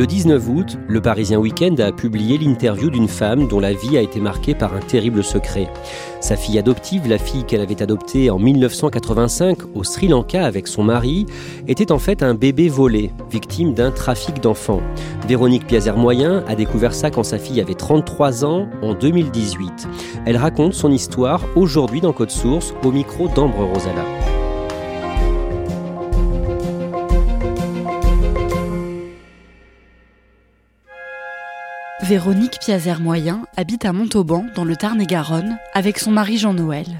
Le 19 août, le Parisien Weekend a publié l'interview d'une femme dont la vie a été marquée par un terrible secret. Sa fille adoptive, la fille qu'elle avait adoptée en 1985 au Sri Lanka avec son mari, était en fait un bébé volé, victime d'un trafic d'enfants. Véronique Piazer-Moyen a découvert ça quand sa fille avait 33 ans en 2018. Elle raconte son histoire aujourd'hui dans Code Source au micro d'Ambre Rosala. Véronique Piazer-Moyen habite à Montauban, dans le Tarn-et-Garonne, avec son mari Jean-Noël.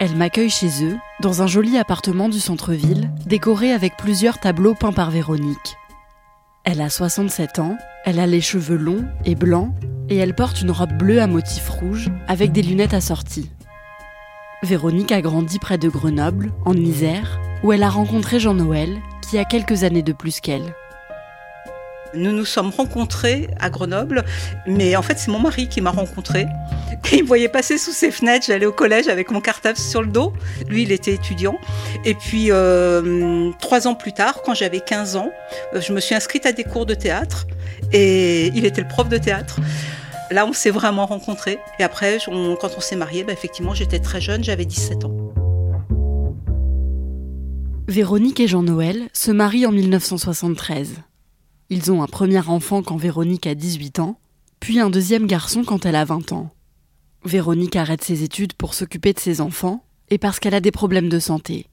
Elle m'accueille chez eux, dans un joli appartement du centre-ville, décoré avec plusieurs tableaux peints par Véronique. Elle a 67 ans, elle a les cheveux longs et blancs, et elle porte une robe bleue à motif rouge, avec des lunettes assorties. Véronique a grandi près de Grenoble, en Isère, où elle a rencontré Jean-Noël, qui a quelques années de plus qu'elle. Nous nous sommes rencontrés à Grenoble, mais en fait c'est mon mari qui m'a rencontré. Il me voyait passer sous ses fenêtres, j'allais au collège avec mon cartable sur le dos. Lui, il était étudiant. Et puis euh, trois ans plus tard, quand j'avais 15 ans, euh, je me suis inscrite à des cours de théâtre et il était le prof de théâtre. Là, on s'est vraiment rencontrés. Et après, quand on s'est mariés, bah, effectivement, j'étais très jeune, j'avais 17 ans. Véronique et Jean-Noël se marient en 1973. Ils ont un premier enfant quand Véronique a 18 ans, puis un deuxième garçon quand elle a 20 ans. Véronique arrête ses études pour s'occuper de ses enfants et parce qu'elle a des problèmes de santé.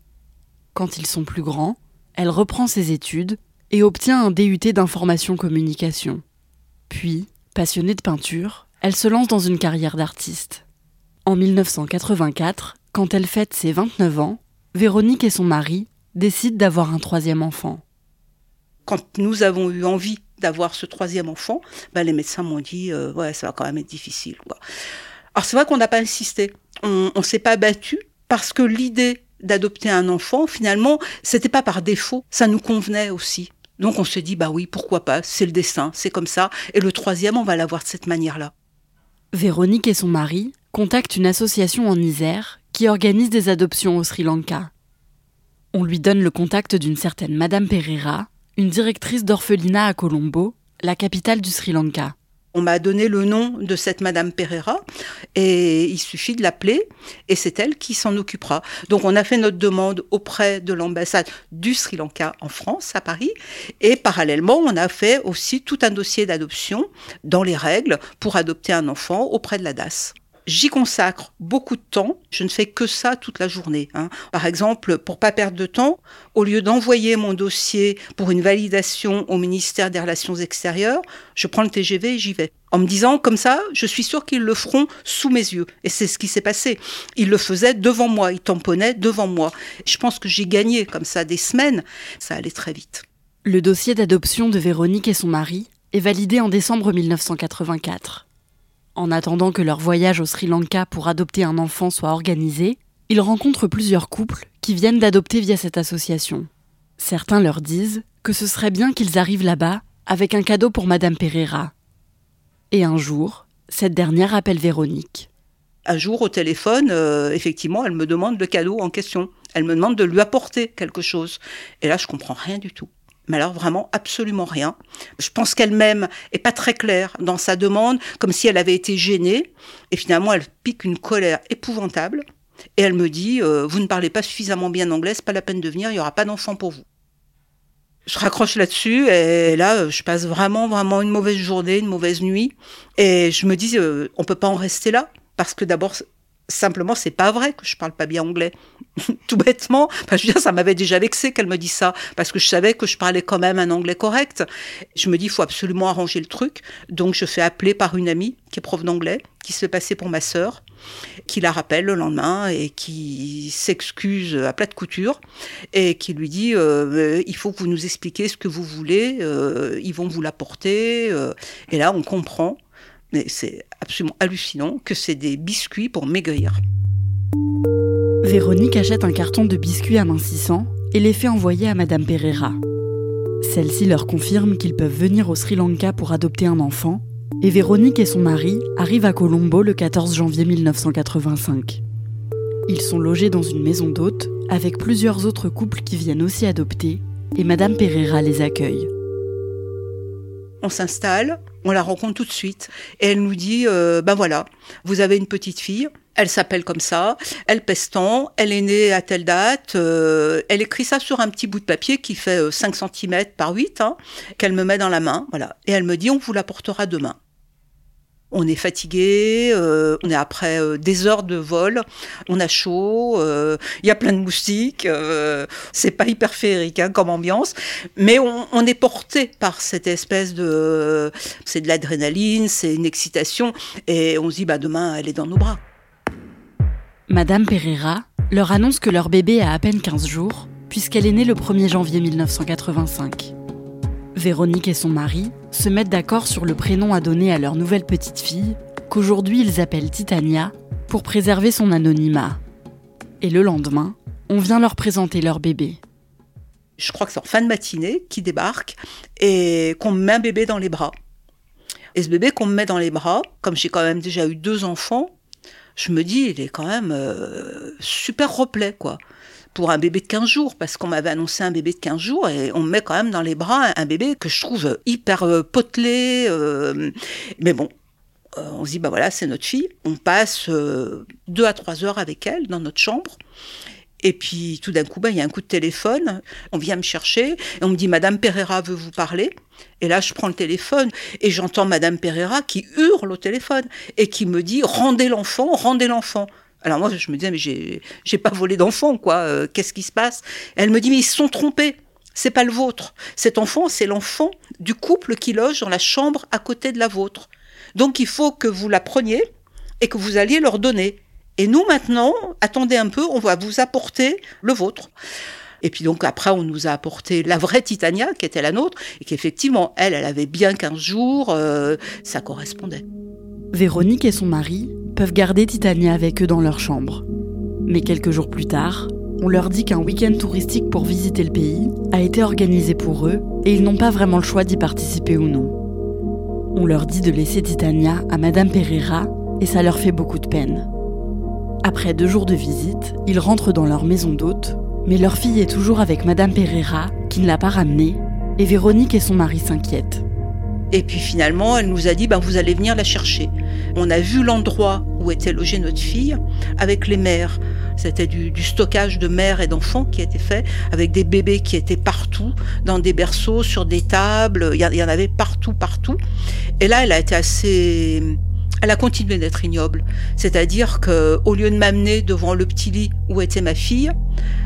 Quand ils sont plus grands, elle reprend ses études et obtient un DUT d'information communication. Puis, passionnée de peinture, elle se lance dans une carrière d'artiste. En 1984, quand elle fête ses 29 ans, Véronique et son mari décident d'avoir un troisième enfant quand nous avons eu envie d'avoir ce troisième enfant, ben les médecins m'ont dit euh, ouais ça va quand même être difficile. Alors c'est vrai qu'on n'a pas insisté, on, ne s'est pas battu parce que l'idée d'adopter un enfant finalement c'était pas par défaut, ça nous convenait aussi. Donc on se dit bah oui pourquoi pas, c'est le destin, c'est comme ça. Et le troisième on va l'avoir de cette manière-là. Véronique et son mari contactent une association en Isère qui organise des adoptions au Sri Lanka. On lui donne le contact d'une certaine Madame Pereira, une directrice d'orphelinat à Colombo, la capitale du Sri Lanka. On m'a donné le nom de cette Madame Pereira et il suffit de l'appeler et c'est elle qui s'en occupera. Donc on a fait notre demande auprès de l'ambassade du Sri Lanka en France, à Paris, et parallèlement on a fait aussi tout un dossier d'adoption dans les règles pour adopter un enfant auprès de la DAS. J'y consacre beaucoup de temps. Je ne fais que ça toute la journée. Hein. Par exemple, pour pas perdre de temps, au lieu d'envoyer mon dossier pour une validation au ministère des Relations extérieures, je prends le TGV et j'y vais. En me disant, comme ça, je suis sûr qu'ils le feront sous mes yeux. Et c'est ce qui s'est passé. Ils le faisaient devant moi, ils tamponnaient devant moi. Je pense que j'ai gagné comme ça des semaines. Ça allait très vite. Le dossier d'adoption de Véronique et son mari est validé en décembre 1984. En attendant que leur voyage au Sri Lanka pour adopter un enfant soit organisé, ils rencontrent plusieurs couples qui viennent d'adopter via cette association. Certains leur disent que ce serait bien qu'ils arrivent là-bas avec un cadeau pour Madame Pereira. Et un jour, cette dernière appelle Véronique. Un jour, au téléphone, euh, effectivement, elle me demande le cadeau en question. Elle me demande de lui apporter quelque chose. Et là, je comprends rien du tout. Mais alors vraiment absolument rien. Je pense qu'elle-même est pas très claire dans sa demande, comme si elle avait été gênée, et finalement elle pique une colère épouvantable, et elle me dit euh, Vous ne parlez pas suffisamment bien anglais, c'est pas la peine de venir, il n'y aura pas d'enfant pour vous. Je raccroche là-dessus, et là je passe vraiment, vraiment une mauvaise journée, une mauvaise nuit, et je me dis euh, On peut pas en rester là, parce que d'abord Simplement, c'est pas vrai que je parle pas bien anglais. Tout bêtement. Enfin, je veux dire, ça m'avait déjà vexé qu'elle me dise ça, parce que je savais que je parlais quand même un anglais correct. Je me dis, il faut absolument arranger le truc. Donc, je fais appeler par une amie qui est prof d'anglais, qui se fait passer pour ma sœur, qui la rappelle le lendemain et qui s'excuse à plat de couture et qui lui dit, euh, il faut que vous nous expliquiez ce que vous voulez, euh, ils vont vous l'apporter. Euh. et là, on comprend mais c'est absolument hallucinant que c'est des biscuits pour maigrir. Véronique achète un carton de biscuits amincissants et les fait envoyer à Madame Pereira. Celle-ci leur confirme qu'ils peuvent venir au Sri Lanka pour adopter un enfant, et Véronique et son mari arrivent à Colombo le 14 janvier 1985. Ils sont logés dans une maison d'hôtes avec plusieurs autres couples qui viennent aussi adopter, et Madame Pereira les accueille on s'installe, on la rencontre tout de suite et elle nous dit euh, ben voilà, vous avez une petite fille, elle s'appelle comme ça, elle pèse tant, elle est née à telle date, euh, elle écrit ça sur un petit bout de papier qui fait 5 euh, cm par 8, hein, qu'elle me met dans la main, voilà. Et elle me dit on vous l'apportera demain. On est fatigué, euh, on est après euh, des heures de vol, on a chaud, euh, il y a plein de moustiques, c'est pas hyper féerique hein, comme ambiance, mais on, est porté par cette espèce de, c'est de l'adrénaline, c'est une excitation, et on se dit bah demain elle est dans nos bras. Madame Pereira leur annonce que leur bébé a à peine 15 jours, puisqu'elle est née le 1er janvier 1985. Véronique et son mari se mettent d'accord sur le prénom à donner à leur nouvelle petite fille, qu'aujourd'hui ils appellent Titania, pour préserver son anonymat. Et le lendemain, on vient leur présenter leur bébé. Je crois que c'est en fin de matinée qui débarque et qu'on me met un bébé dans les bras. Et ce bébé qu'on me met dans les bras, comme j'ai quand même déjà eu deux enfants, je me dis, il est quand même euh, super replet, quoi pour un bébé de 15 jours, parce qu'on m'avait annoncé un bébé de 15 jours, et on me met quand même dans les bras un bébé que je trouve hyper euh, potelé. Euh, mais bon, euh, on se dit, bah voilà, c'est notre fille. On passe deux à trois heures avec elle dans notre chambre. Et puis tout d'un coup, bah, il y a un coup de téléphone, on vient me chercher, et on me dit, Madame Pereira veut vous parler. Et là, je prends le téléphone et j'entends Madame Pereira qui hurle au téléphone et qui me dit, rendez l'enfant, rendez l'enfant. Alors moi, je me disais, mais j'ai pas volé d'enfant, quoi. Euh, qu'est-ce qui se passe? Elle me dit, mais ils se sont trompés. C'est pas le vôtre. Cet enfant, c'est l'enfant du couple qui loge dans la chambre à côté de la vôtre. Donc il faut que vous la preniez et que vous alliez leur donner. Et nous maintenant, attendez un peu, on va vous apporter le vôtre. Et puis donc après, on nous a apporté la vraie Titania, qui était la nôtre, et qu'effectivement, elle, elle avait bien 15 jours, euh, ça correspondait. Véronique et son mari peuvent garder Titania avec eux dans leur chambre. Mais quelques jours plus tard, on leur dit qu'un week-end touristique pour visiter le pays a été organisé pour eux et ils n'ont pas vraiment le choix d'y participer ou non. On leur dit de laisser Titania à Madame Pereira et ça leur fait beaucoup de peine. Après deux jours de visite, ils rentrent dans leur maison d'hôte, mais leur fille est toujours avec Madame Pereira qui ne l'a pas ramenée et Véronique et son mari s'inquiètent. Et puis finalement, elle nous a dit, ben, vous allez venir la chercher. On a vu l'endroit où était logée notre fille avec les mères. C'était du, stockage de mères et d'enfants qui était fait avec des bébés qui étaient partout, dans des berceaux, sur des tables. Il y, en avait partout, partout. Et là, elle a été assez elle a continué d'être ignoble. C'est-à-dire que, au lieu de m'amener devant le petit lit où était ma fille,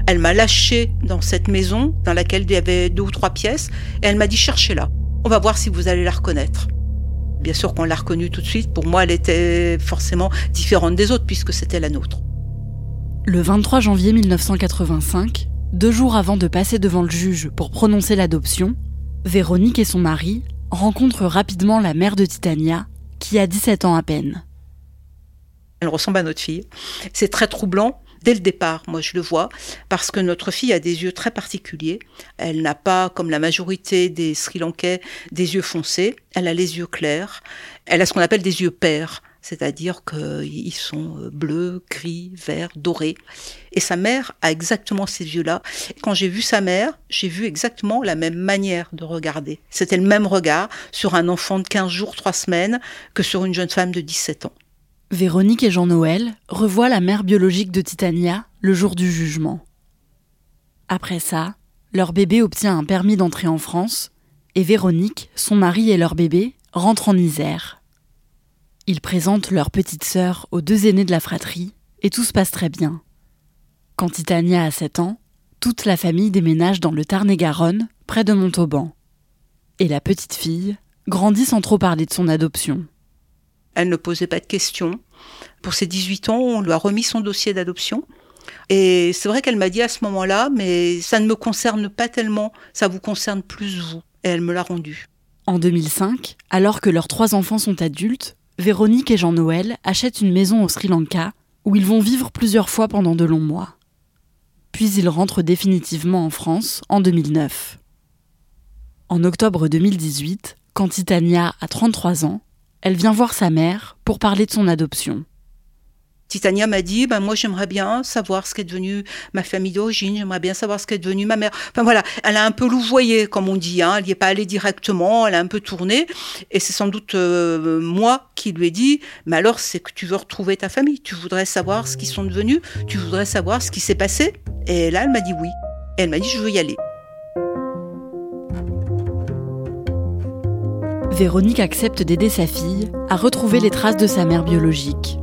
elle m'a lâché dans cette maison dans laquelle il y avait deux ou trois pièces et elle m'a dit cherchez-la. On va voir si vous allez la reconnaître. Bien sûr qu'on l'a reconnue tout de suite. Pour moi, elle était forcément différente des autres puisque c'était la nôtre. Le 23 janvier 1985, deux jours avant de passer devant le juge pour prononcer l'adoption, Véronique et son mari rencontrent rapidement la mère de Titania, qui a 17 ans à peine. Elle ressemble à notre fille. C'est très troublant dès le départ, moi je le vois, parce que notre fille a des yeux très particuliers. Elle n'a pas, comme la majorité des Sri Lankais, des yeux foncés. Elle a les yeux clairs. Elle a ce qu'on appelle des yeux pères. c'est-à-dire qu'ils sont euh, bleus, gris, verts, dorés. Et sa mère a exactement ces yeux-là. Quand j'ai vu sa mère, j'ai vu exactement la même manière de regarder. C'était le même regard sur un enfant de 15 jours, 3 semaines, que sur une jeune femme de 17 ans. Véronique et Jean-Noël revoient la mère biologique de Titania le jour du jugement. Après ça, leur bébé obtient un permis d'entrer en France et Véronique, son mari et leur bébé rentrent en Isère. Ils présentent leur petite sœur aux deux aînés de la fratrie et tout se passe très bien. Quand Titania a 7 ans, toute la famille déménage dans le Tarn-et-Garonne, près de Montauban. Et la petite fille grandit sans trop parler de son adoption. Elle ne posait pas de questions. Pour ses 18 ans, on lui a remis son dossier d'adoption. Et c'est vrai qu'elle m'a dit à ce moment-là, mais ça ne me concerne pas tellement, ça vous concerne plus vous. Et elle me l'a rendu. En 2005, alors que leurs trois enfants sont adultes, Véronique et Jean-Noël achètent une maison au Sri Lanka où ils vont vivre plusieurs fois pendant de longs mois. Puis ils rentrent définitivement en France en 2009. En octobre 2018, quand Titania a 33 ans, elle vient voir sa mère pour parler de son adoption. Titania m'a dit, ben moi j'aimerais bien savoir ce qu'est devenu ma famille d'origine, j'aimerais bien savoir ce qu'est devenu ma mère. Enfin voilà, elle a un peu louvoyé, comme on dit, hein. elle n'y est pas allée directement, elle a un peu tourné, et c'est sans doute euh, moi qui lui ai dit, mais alors c'est que tu veux retrouver ta famille, tu voudrais savoir ce qu'ils sont devenus, tu voudrais savoir ce qui s'est passé. Et là, elle m'a dit oui, et elle m'a dit, je veux y aller. Véronique accepte d'aider sa fille à retrouver les traces de sa mère biologique.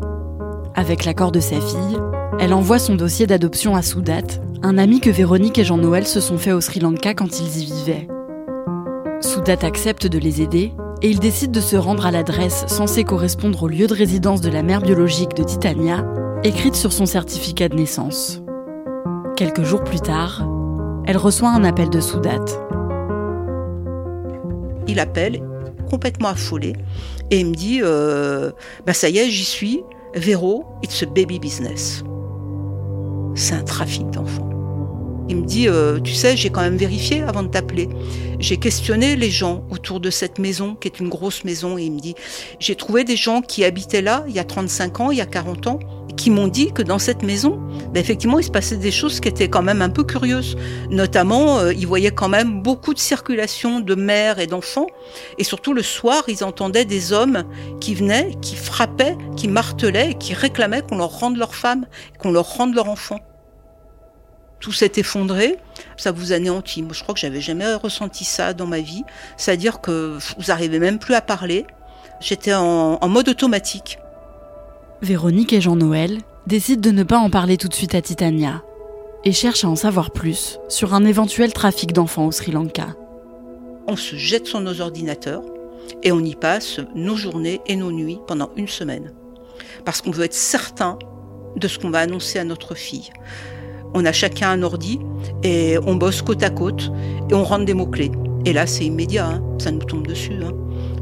Avec l'accord de sa fille, elle envoie son dossier d'adoption à Soudat, un ami que Véronique et Jean-Noël se sont fait au Sri Lanka quand ils y vivaient. Soudat accepte de les aider et ils décident de se rendre à l'adresse censée correspondre au lieu de résidence de la mère biologique de Titania, écrite sur son certificat de naissance. Quelques jours plus tard, elle reçoit un appel de Soudat. Il appelle, complètement affolé, et il me dit euh, bah Ça y est, j'y suis, Véro, it's a baby business. C'est un trafic d'enfants. Il me dit, euh, tu sais, j'ai quand même vérifié avant de t'appeler. J'ai questionné les gens autour de cette maison, qui est une grosse maison, et il me dit, j'ai trouvé des gens qui habitaient là il y a 35 ans, il y a 40 ans, qui m'ont dit que dans cette maison, ben effectivement, il se passait des choses qui étaient quand même un peu curieuses. Notamment, euh, ils voyaient quand même beaucoup de circulation de mères et d'enfants. Et surtout, le soir, ils entendaient des hommes qui venaient, qui frappaient, qui martelaient qui réclamaient qu'on leur rende leur femme, qu'on leur rende leur enfant tout s'est effondré, ça vous anéantit. Moi, je crois que j'avais jamais ressenti ça dans ma vie. C'est-à-dire que vous arrivez même plus à parler. J'étais en, en, mode automatique. Véronique et Jean-Noël décident de ne pas en parler tout de suite à Titania et cherchent à en savoir plus sur un éventuel trafic d'enfants au Sri Lanka. On se jette sur nos ordinateurs et on y passe nos journées et nos nuits pendant une semaine. Parce qu'on veut être certain de ce qu'on va annoncer à notre fille. On a chacun un ordi et on bosse côte à côte et on rentre des mots-clés. Et là, c'est immédiat, hein. ça nous tombe dessus. Hein.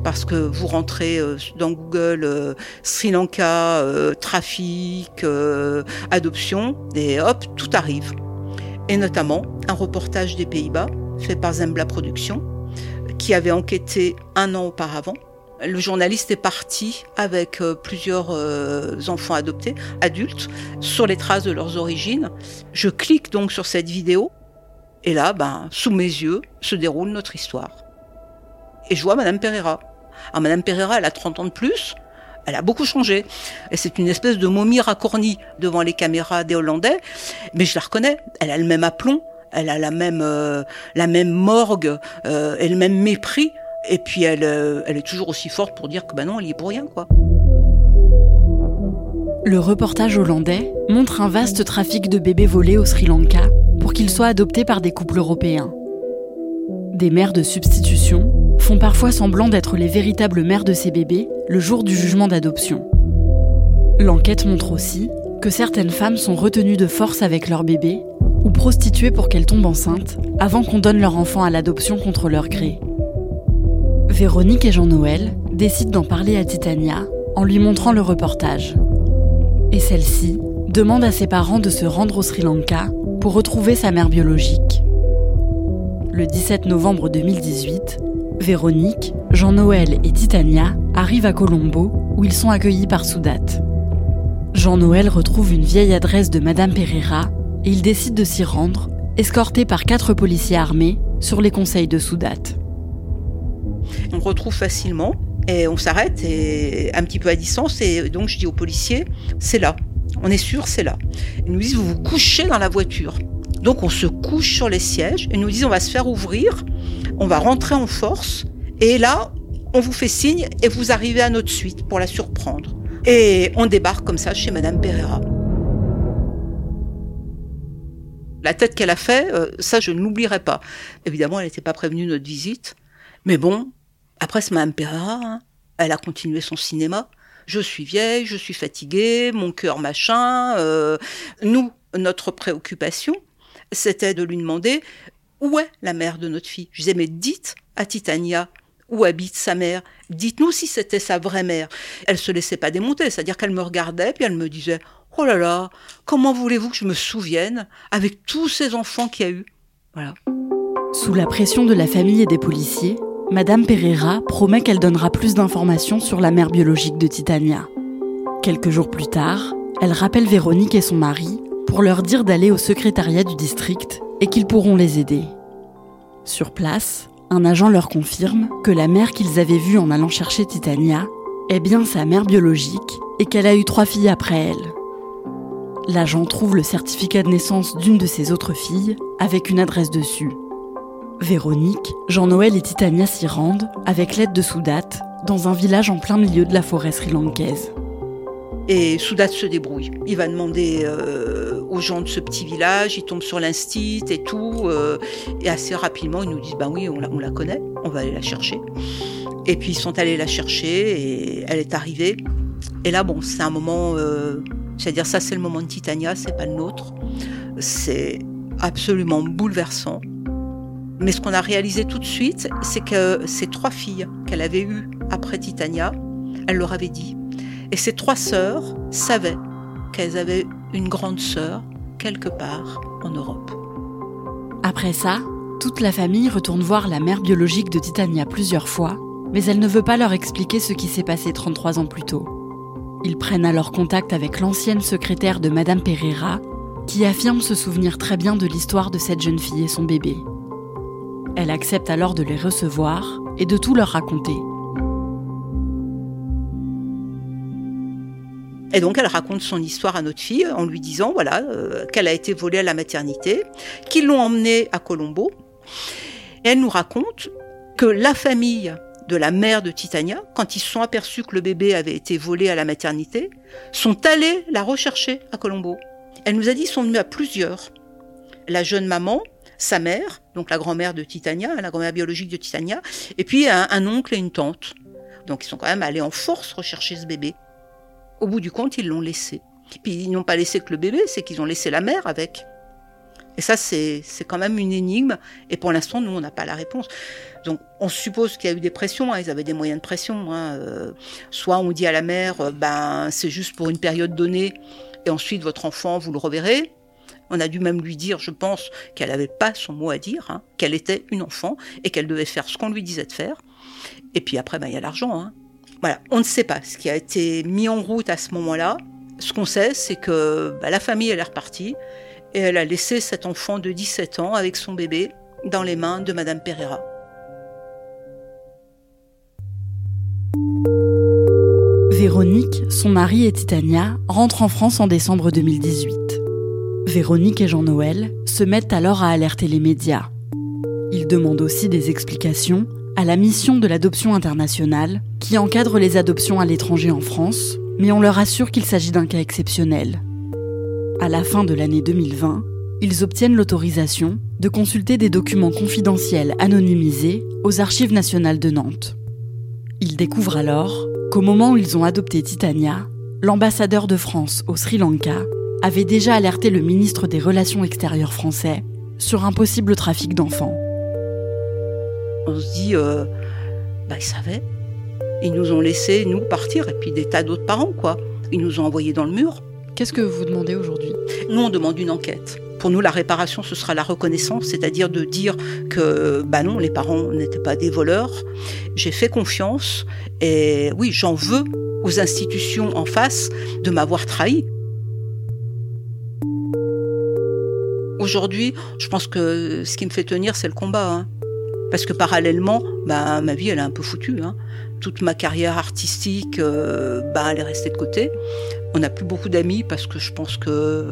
Parce que vous rentrez euh, dans Google euh, Sri Lanka, euh, trafic, adoption, et hop, tout arrive. Et notamment un reportage des Pays-Bas fait par Zembla Productions, qui avait enquêté un an auparavant le journaliste est parti avec plusieurs enfants adoptés, adultes, sur les traces de leurs origines. Je clique donc sur cette vidéo et là, ben, sous mes yeux, se déroule notre histoire. Et je vois Madame Pereira. Alors Madame Pereira, elle a 30 ans de plus, elle a beaucoup changé. Et c'est une espèce de momie racornie devant les caméras des Hollandais, mais je la reconnais. Elle a le même aplomb, elle a la même, euh, la même morgue et le même mépris et puis elle, euh, elle est toujours aussi forte pour dire que bah non, elle y est pour rien, quoi. Le reportage hollandais montre un vaste trafic de bébés volés au Sri Lanka pour qu'ils soient adoptés par des couples européens. Des mères de substitution font parfois semblant d'être les véritables mères de ces bébés le jour du jugement d'adoption. L'enquête montre aussi que certaines femmes sont retenues de force avec leur bébé ou prostituées pour qu'elles tombent enceintes avant qu'on donne leur enfant à l'adoption contre leur gré. Véronique et Jean-Noël décident d'en parler à Titania en lui montrant le reportage. Et celle-ci demande à ses parents de se rendre au Sri Lanka pour retrouver sa mère biologique. Le 17 novembre 2018, Véronique, Jean-Noël et Titania arrivent à Colombo, où ils sont accueillis par Soudat. Jean-Noël retrouve une vieille adresse de Madame Pereira et il décide de s'y rendre, escorté par quatre policiers armés sur les conseils de Soudat. On retrouve facilement et on s'arrête un petit peu à distance et donc je dis aux policiers, c'est là. On est sûr, c'est là. Ils nous disent, vous vous couchez dans la voiture. Donc on se couche sur les sièges et nous disent, on va se faire ouvrir, on va rentrer en force et là, on vous fait signe et vous arrivez à notre suite pour la surprendre. Et on débarque comme ça chez Madame Pereira. La tête qu'elle a fait, euh, ça je ne l'oublierai pas. Évidemment, elle n'était pas prévenue de notre visite. Mais bon, après c'est Madame Pereira, hein. elle a continué son cinéma. Je suis vieille, je suis fatiguée, mon cœur machin. Euh, nous, notre préoccupation, c'était de lui demander où est la mère de notre fille? Je disais, mais dites à Titania où habite sa mère. Dites-nous si c'était sa vraie mère. Elle se laissait pas démonter, c'est-à-dire qu'elle me regardait puis elle me disait Oh là là, comment voulez-vous que je me souvienne avec tous ces enfants qu'il y a eu? Voilà. Sous la pression de la famille et des policiers, Madame Pereira promet qu'elle donnera plus d'informations sur la mère biologique de Titania. Quelques jours plus tard, elle rappelle Véronique et son mari pour leur dire d'aller au secrétariat du district et qu'ils pourront les aider. Sur place, un agent leur confirme que la mère qu'ils avaient vue en allant chercher Titania est bien sa mère biologique et qu'elle a eu trois filles après elle. L'agent trouve le certificat de naissance d'une de ses autres filles avec une adresse dessus. Véronique, Jean-Noël et Titania s'y rendent avec l'aide de Soudat dans un village en plein milieu de la forêt sri-lankaise. Et Soudat se débrouille. Il va demander euh, aux gens de ce petit village, il tombe sur l'instit et tout. Euh, et assez rapidement, ils nous disent Ben oui, on la, on la connaît, on va aller la chercher. Et puis ils sont allés la chercher et elle est arrivée. Et là, bon, c'est un moment. Euh, c'est-à-dire, ça, c'est le moment de Titania, c'est pas le nôtre. C'est absolument bouleversant. Mais ce qu'on a réalisé tout de suite, c'est que ces trois filles qu'elle avait eues après Titania, elle leur avait dit. Et ces trois sœurs savaient qu'elles avaient une grande sœur quelque part en Europe. Après ça, toute la famille retourne voir la mère biologique de Titania plusieurs fois, mais elle ne veut pas leur expliquer ce qui s'est passé 33 ans plus tôt. Ils prennent alors contact avec l'ancienne secrétaire de Madame Pereira, qui affirme se souvenir très bien de l'histoire de cette jeune fille et son bébé. Elle accepte alors de les recevoir et de tout leur raconter. Et donc elle raconte son histoire à notre fille en lui disant voilà euh, qu'elle a été volée à la maternité, qu'ils l'ont emmenée à Colombo. Et elle nous raconte que la famille de la mère de Titania, quand ils se sont aperçus que le bébé avait été volé à la maternité, sont allés la rechercher à Colombo. Elle nous a dit qu'ils sont venus à plusieurs. La jeune maman, sa mère, donc la grand-mère de Titania, la grand-mère biologique de Titania, et puis un, un oncle et une tante. Donc ils sont quand même allés en force rechercher ce bébé. Au bout du compte, ils l'ont laissé. Puis ils n'ont pas laissé que le bébé, c'est qu'ils ont laissé la mère avec. Et ça, c'est quand même une énigme. Et pour l'instant, nous, on n'a pas la réponse. Donc, on suppose qu'il y a eu des pressions. Hein, ils avaient des moyens de pression. Hein, euh, soit on dit à la mère, euh, ben, c'est juste pour une période donnée, et ensuite votre enfant, vous le reverrez. On a dû même lui dire, je pense, qu'elle n'avait pas son mot à dire, hein, qu'elle était une enfant et qu'elle devait faire ce qu'on lui disait de faire. Et puis après, ben, il y a l'argent. Voilà, on ne sait pas ce qui a été mis en route à ce moment-là. Ce qu'on sait, c'est que bah, la famille, est repartie et elle a laissé cet enfant de 17 ans avec son bébé dans les mains de Madame Pereira. Véronique, son mari et Titania rentrent en France en décembre 2018. Véronique et Jean-Noël se mettent alors à alerter les médias. Ils demandent aussi des explications à la mission de l'adoption internationale qui encadre les adoptions à l'étranger en France, mais on leur assure qu'il s'agit d'un cas exceptionnel. À la fin de l'année 2020, ils obtiennent l'autorisation de consulter des documents confidentiels anonymisés aux Archives nationales de Nantes. Ils découvrent alors qu'au moment où ils ont adopté Titania, l'ambassadeur de France au Sri Lanka avait déjà alerté le ministre des Relations extérieures français sur un possible trafic d'enfants. On se dit, euh, bah ils savaient. Ils nous ont laissé, nous, partir, et puis des tas d'autres parents, quoi. Ils nous ont envoyés dans le mur. Qu'est-ce que vous demandez aujourd'hui? Nous, on demande une enquête Pour nous, la réparation, ce sera la reconnaissance, c'est-à-dire de dire que, bah non, les parents n'étaient pas des voleurs. J'ai fait confiance et oui, j'en veux aux institutions en face de m'avoir trahi. Aujourd'hui, je pense que ce qui me fait tenir, c'est le combat. Hein. Parce que parallèlement, bah, ma vie, elle est un peu foutue. Hein. Toute ma carrière artistique, euh, bah, elle est restée de côté. On n'a plus beaucoup d'amis parce que je pense que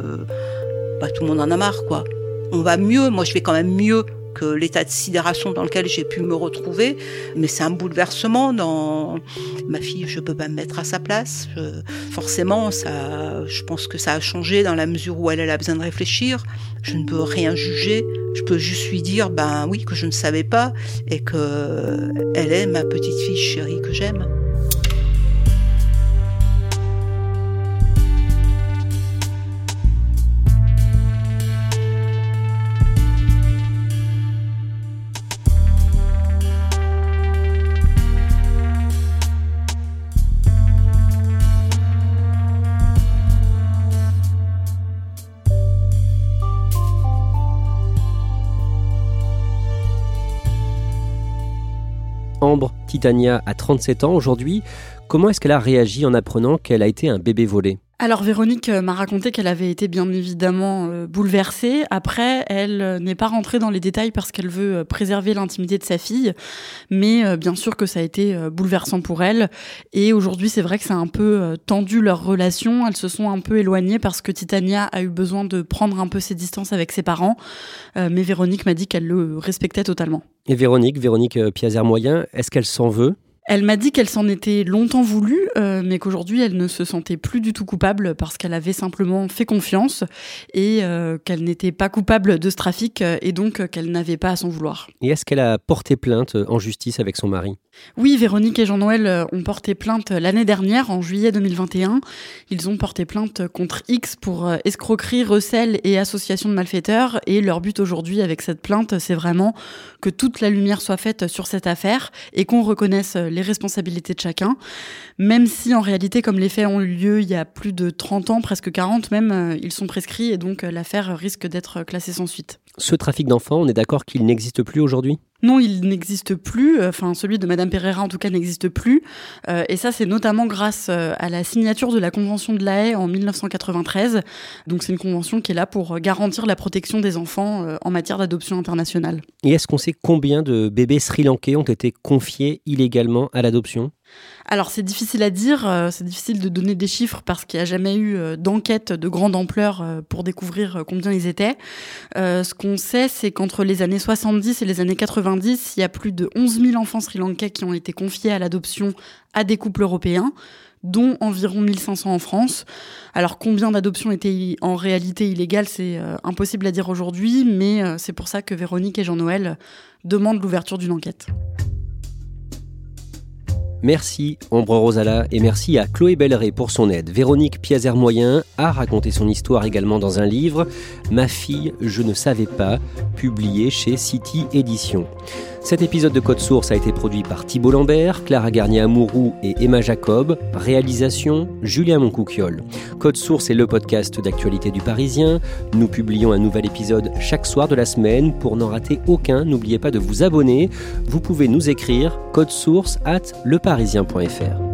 bah, tout le monde en a marre. quoi. On va mieux, moi je vais quand même mieux que l'état de sidération dans lequel j'ai pu me retrouver. Mais c'est un bouleversement dans ma fille, je peux pas me mettre à sa place. forcément, ça, je pense que ça a changé dans la mesure où elle, elle a besoin de réfléchir. Je ne peux rien juger. Je peux juste lui dire, ben oui, que je ne savais pas et que elle est ma petite fille chérie que j'aime. Titania a 37 ans aujourd'hui. Comment est-ce qu'elle a réagi en apprenant qu'elle a été un bébé volé? Alors Véronique euh, m'a raconté qu'elle avait été bien évidemment euh, bouleversée. Après, elle euh, n'est pas rentrée dans les détails parce qu'elle veut préserver l'intimité de sa fille, mais bien sûr que ça a été bouleversant pour elle. Et aujourd'hui, c'est vrai que ça a un peu tendu leur relation. Elles se sont un peu éloignées parce que Titania a eu besoin de prendre un peu ses distances avec ses parents. mais Véronique m'a dit qu'elle le respectait totalement. Et Véronique, Véronique Piazer-Moyen, est-ce qu'elle s'en veut? Elle m'a dit qu'elle s'en était longtemps voulu, euh, mais qu'aujourd'hui elle ne se sentait plus du tout coupable parce qu'elle avait simplement fait confiance et euh, qu'elle n'était pas coupable de ce trafic euh, et donc qu'elle n'avait pas à s'en vouloir. Et est-ce qu'elle a porté plainte en justice avec son mari? Oui, Véronique et Jean-Noël ont porté plainte l'année dernière, en juillet 2021. Ils ont porté plainte contre X pour escroquerie, recel et association de malfaiteurs. Et leur but aujourd'hui avec cette plainte, c'est vraiment que toute la lumière soit faite sur cette affaire et qu'on reconnaisse les responsabilités de chacun, même si en réalité, comme les faits ont eu lieu il y a plus de 30 ans, presque 40 même, euh, ils sont prescrits et donc euh, l'affaire risque d'être classée sans suite. Ce trafic d'enfants, on est d'accord qu'il n'existe plus aujourd'hui? Non, il n'existe plus. Enfin, celui de Madame Pereira, en tout cas, n'existe plus. Euh, et ça, c'est notamment grâce à la signature de la Convention de la Haye en 1993. Donc, c'est une convention qui est là pour garantir la protection des enfants en matière d'adoption internationale. Et est-ce qu'on sait combien de bébés sri-lankais ont été confiés illégalement à l'adoption? Alors c'est difficile à dire, euh, c'est difficile de donner des chiffres parce qu'il n'y a jamais eu euh, d'enquête de grande ampleur euh, pour découvrir combien ils étaient. ce qu'on sait, c'est qu'entre les années 70 et les années 90, il y a plus de 11 000 enfants sri-lankais qui ont été confiés à l'adoption à des couples européens dont environ 1500 en France. Alors combien d'adoptions étaient en réalité illégales, c'est impossible à dire aujourd'hui, mais c'est pour ça que Véronique et Jean-Noël demandent l'ouverture d'une enquête. Merci Ombre Rosala et merci à Chloé Belleret pour son aide. Véronique Piazer-Moyen a raconté son histoire également dans un livre, Ma fille, je ne savais pas, publié chez City Éditions. Cet épisode de Code Source a été produit par Thibault Lambert, Clara Garnier-Amouroux et Emma Jacob. Réalisation Julien Moncouquiole. Code Source est le podcast d'actualité du Parisien. Nous publions un nouvel épisode chaque soir de la semaine. Pour n'en rater aucun, n'oubliez pas de vous abonner. Vous pouvez nous écrire code source at leparisien.fr.